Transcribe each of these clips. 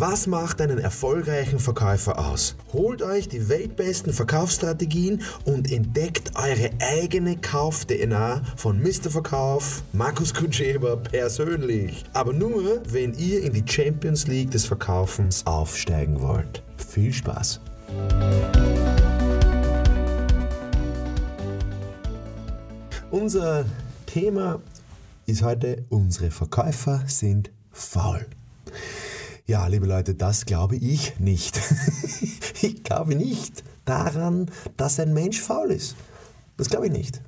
Was macht einen erfolgreichen Verkäufer aus? Holt euch die weltbesten Verkaufsstrategien und entdeckt eure eigene Kauf-DNA von Mr. Verkauf, Markus Kutscheber persönlich. Aber nur, wenn ihr in die Champions League des Verkaufens aufsteigen wollt. Viel Spaß! Unser Thema ist heute, unsere Verkäufer sind faul. Ja, liebe Leute, das glaube ich nicht. ich glaube nicht daran, dass ein Mensch faul ist. Das glaube ich nicht.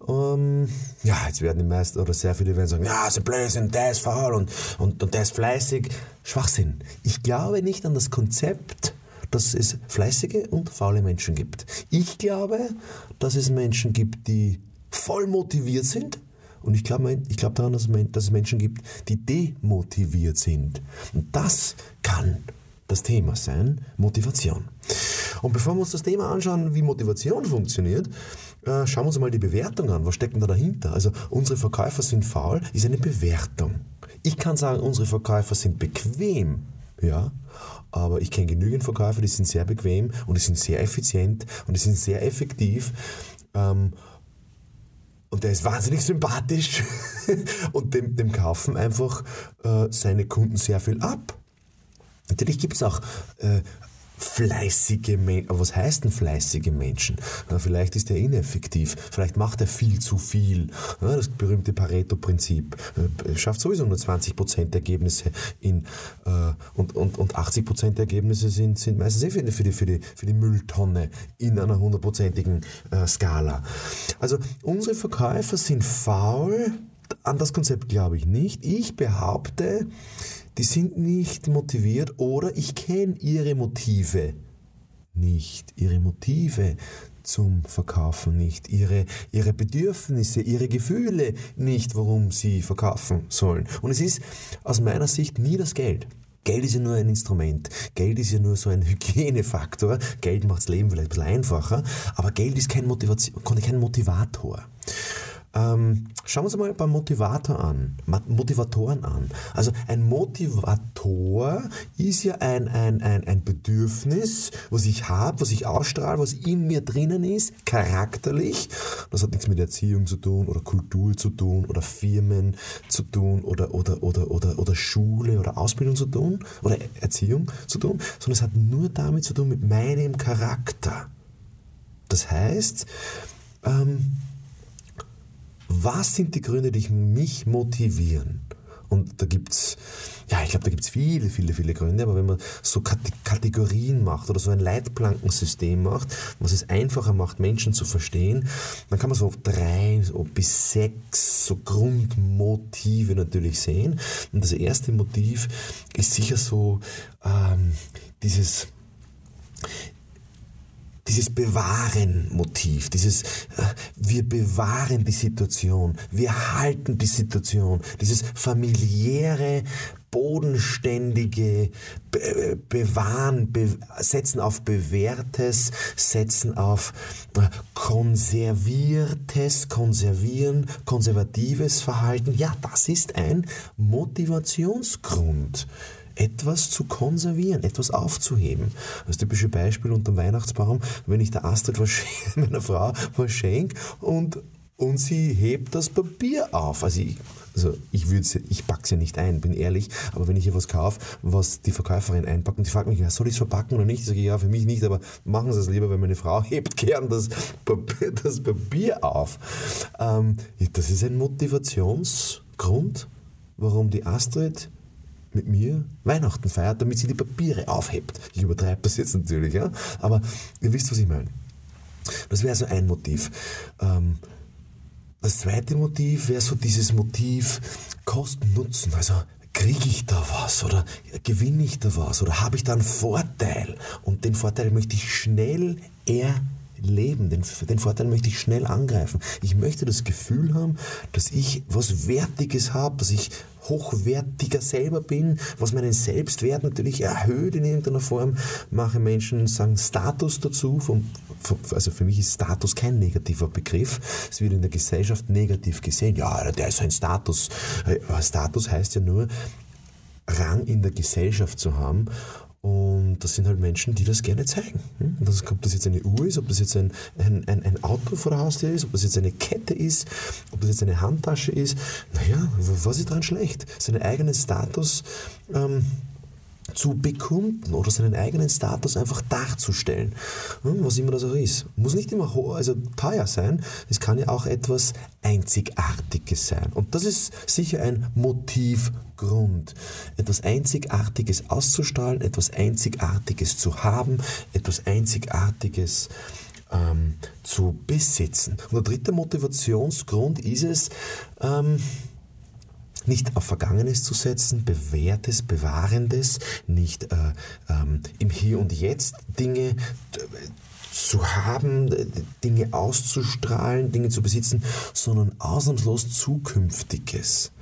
Um, ähm, ja, jetzt werden die meisten oder sehr viele werden sagen, ja, so Blödsinn, der ist faul und, und, und der ist fleißig. Schwachsinn. Ich glaube nicht an das Konzept, dass es fleißige und faule Menschen gibt. Ich glaube, dass es Menschen gibt, die voll motiviert sind und ich glaube ich glaub daran, dass es Menschen gibt, die demotiviert sind. Und das kann das Thema sein, Motivation. Und bevor wir uns das Thema anschauen, wie Motivation funktioniert, äh, schauen wir uns mal die Bewertung an. Was steckt denn da dahinter? Also unsere Verkäufer sind faul, ist eine Bewertung. Ich kann sagen, unsere Verkäufer sind bequem, ja, aber ich kenne genügend Verkäufer, die sind sehr bequem und die sind sehr effizient und die sind sehr effektiv. Ähm, und der ist wahnsinnig sympathisch und dem, dem kaufen einfach äh, seine Kunden sehr viel ab. Natürlich gibt es auch äh, fleißige Menschen. Was heißt denn fleißige Menschen? Na, vielleicht ist er ineffektiv, vielleicht macht er viel zu viel. Ja, das berühmte Pareto-Prinzip äh, schafft sowieso nur 20% der Ergebnisse in, äh, und, und, und 80% der Ergebnisse sind, sind meistens eh für die, für, die, für, die, für die Mülltonne in einer hundertprozentigen äh, Skala. Also unsere Verkäufer sind faul. An das Konzept glaube ich nicht. Ich behaupte, die sind nicht motiviert oder ich kenne ihre Motive nicht, ihre Motive zum Verkaufen nicht, ihre, ihre Bedürfnisse, ihre Gefühle nicht, warum sie verkaufen sollen. Und es ist aus meiner Sicht nie das Geld. Geld ist ja nur ein Instrument. Geld ist ja nur so ein Hygienefaktor. Geld macht das Leben vielleicht ein bisschen einfacher, aber Geld ist kein, Motivation, kein Motivator. Ähm, schauen wir uns mal beim Motivator an, Motivatoren an. Also ein Motivator ist ja ein, ein, ein, ein Bedürfnis, was ich habe, was ich ausstrahle, was in mir drinnen ist, charakterlich. Das hat nichts mit Erziehung zu tun oder Kultur zu tun oder Firmen zu tun oder, oder, oder, oder, oder Schule oder Ausbildung zu tun oder Erziehung zu tun, sondern es hat nur damit zu tun mit meinem Charakter. Das heißt, ähm, was sind die Gründe, die mich motivieren? Und da gibt es, ja, ich glaube, da gibt es viele, viele, viele Gründe, aber wenn man so Kategorien macht oder so ein Leitplankensystem macht, was es einfacher macht, Menschen zu verstehen, dann kann man so drei so bis sechs so Grundmotive natürlich sehen. Und das erste Motiv ist sicher so ähm, dieses, dieses Bewahren-Motiv, dieses äh, wir bewahren die Situation, wir halten die Situation, dieses familiäre, bodenständige Be Bewahren, Be Setzen auf Bewährtes, Setzen auf äh, Konserviertes, Konservieren, konservatives Verhalten. Ja, das ist ein Motivationsgrund etwas zu konservieren, etwas aufzuheben. Das typische Beispiel unter dem Weihnachtsbaum, wenn ich der Astrid meiner Frau was schenke und, und sie hebt das Papier auf. Also ich, also ich, ich packe sie ja nicht ein, bin ehrlich, aber wenn ich hier was kaufe, was die Verkäuferin einpackt und die fragt mich, ja, soll ich es verpacken oder nicht? Ich sage, ja, für mich nicht, aber machen Sie es lieber, weil meine Frau hebt gern das Papier, das Papier auf. Ähm, das ist ein Motivationsgrund, warum die Astrid mit mir Weihnachten feiert, damit sie die Papiere aufhebt. Ich übertreibe das jetzt natürlich, ja? aber ihr wisst, was ich meine. Das wäre so ein Motiv. Ähm, das zweite Motiv wäre so dieses Motiv Kosten-Nutzen. Also kriege ich da was oder gewinne ich da was oder habe ich da einen Vorteil? Und den Vorteil möchte ich schnell erleben. Den, den Vorteil möchte ich schnell angreifen. Ich möchte das Gefühl haben, dass ich was Wertiges habe, dass ich hochwertiger selber bin, was meinen Selbstwert natürlich erhöht in irgendeiner Form. Manche Menschen sagen Status dazu. Vom, also für mich ist Status kein negativer Begriff. Es wird in der Gesellschaft negativ gesehen. Ja, der ist ein Status. Äh, Status heißt ja nur, Rang in der Gesellschaft zu haben. Und das sind halt Menschen, die das gerne zeigen. Hm? Das, ob das jetzt eine Uhr ist, ob das jetzt ein, ein, ein, ein Auto vor der Haustür ist, ob das jetzt eine Kette ist, ob das jetzt eine Handtasche ist. Naja, was ist daran schlecht? Seinen eigenen Status ähm, zu bekunden oder seinen eigenen Status einfach darzustellen, hm, was immer das auch ist. Muss nicht immer also teuer sein, es kann ja auch etwas Einzigartiges sein. Und das ist sicher ein Motivgrund, etwas Einzigartiges auszustrahlen, etwas Einzigartiges zu haben, etwas Einzigartiges ähm, zu besitzen. Und der dritte Motivationsgrund ist es, ähm, nicht auf Vergangenes zu setzen, Bewährtes, Bewahrendes, nicht äh, ähm, im Hier und Jetzt Dinge äh, zu haben, Dinge auszustrahlen, Dinge zu besitzen, sondern ausnahmslos Zukünftiges.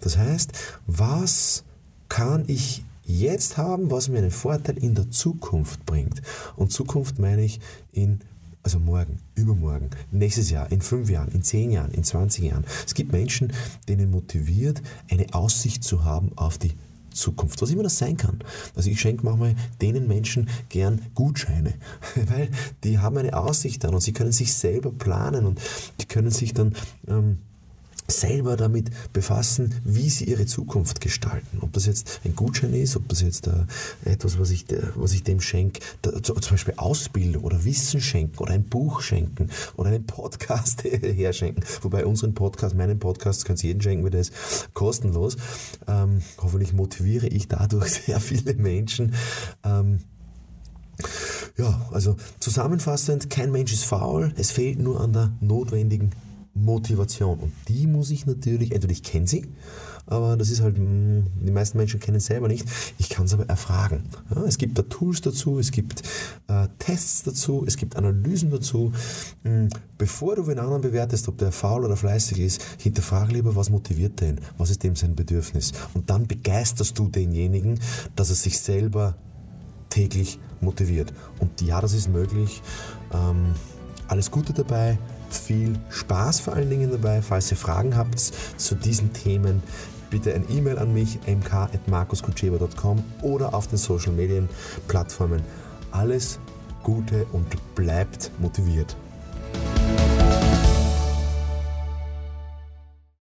Das heißt, was kann ich jetzt haben, was mir einen Vorteil in der Zukunft bringt? Und Zukunft meine ich in also morgen, übermorgen, nächstes Jahr, in fünf Jahren, in zehn Jahren, in 20 Jahren. Es gibt Menschen, denen motiviert, eine Aussicht zu haben auf die Zukunft, was immer das sein kann. Also ich schenke manchmal denen Menschen gern Gutscheine, weil die haben eine Aussicht dann und sie können sich selber planen und die können sich dann ähm, selber damit befassen, wie sie ihre Zukunft gestalten. Ob das jetzt ein Gutschein ist, ob das jetzt äh, etwas, was ich, was ich dem schenke, zum Beispiel Ausbildung oder Wissen schenken oder ein Buch schenken oder einen Podcast herschenken. Wobei unseren Podcast, meinen Podcast, kannst jeden schenken, weil der ist kostenlos. Ähm, hoffentlich motiviere ich dadurch sehr viele Menschen. Ähm, ja, also zusammenfassend, kein Mensch ist faul, es fehlt nur an der notwendigen Motivation. Und die muss ich natürlich, entweder ich kenne sie, aber das ist halt, hm, die meisten Menschen kennen es selber nicht. Ich kann es aber erfragen. Ja, es gibt da Tools dazu, es gibt äh, Tests dazu, es gibt Analysen dazu. Hm, bevor du den anderen bewertest, ob der faul oder fleißig ist, hinterfrage lieber, was motiviert den, was ist dem sein Bedürfnis. Und dann begeisterst du denjenigen, dass er sich selber täglich motiviert. Und ja, das ist möglich. Ähm, alles Gute dabei viel Spaß vor allen Dingen dabei. Falls ihr Fragen habt zu diesen Themen, bitte ein E-Mail an mich, mk.markuskutscheba.com oder auf den Social Medien Plattformen. Alles Gute und bleibt motiviert.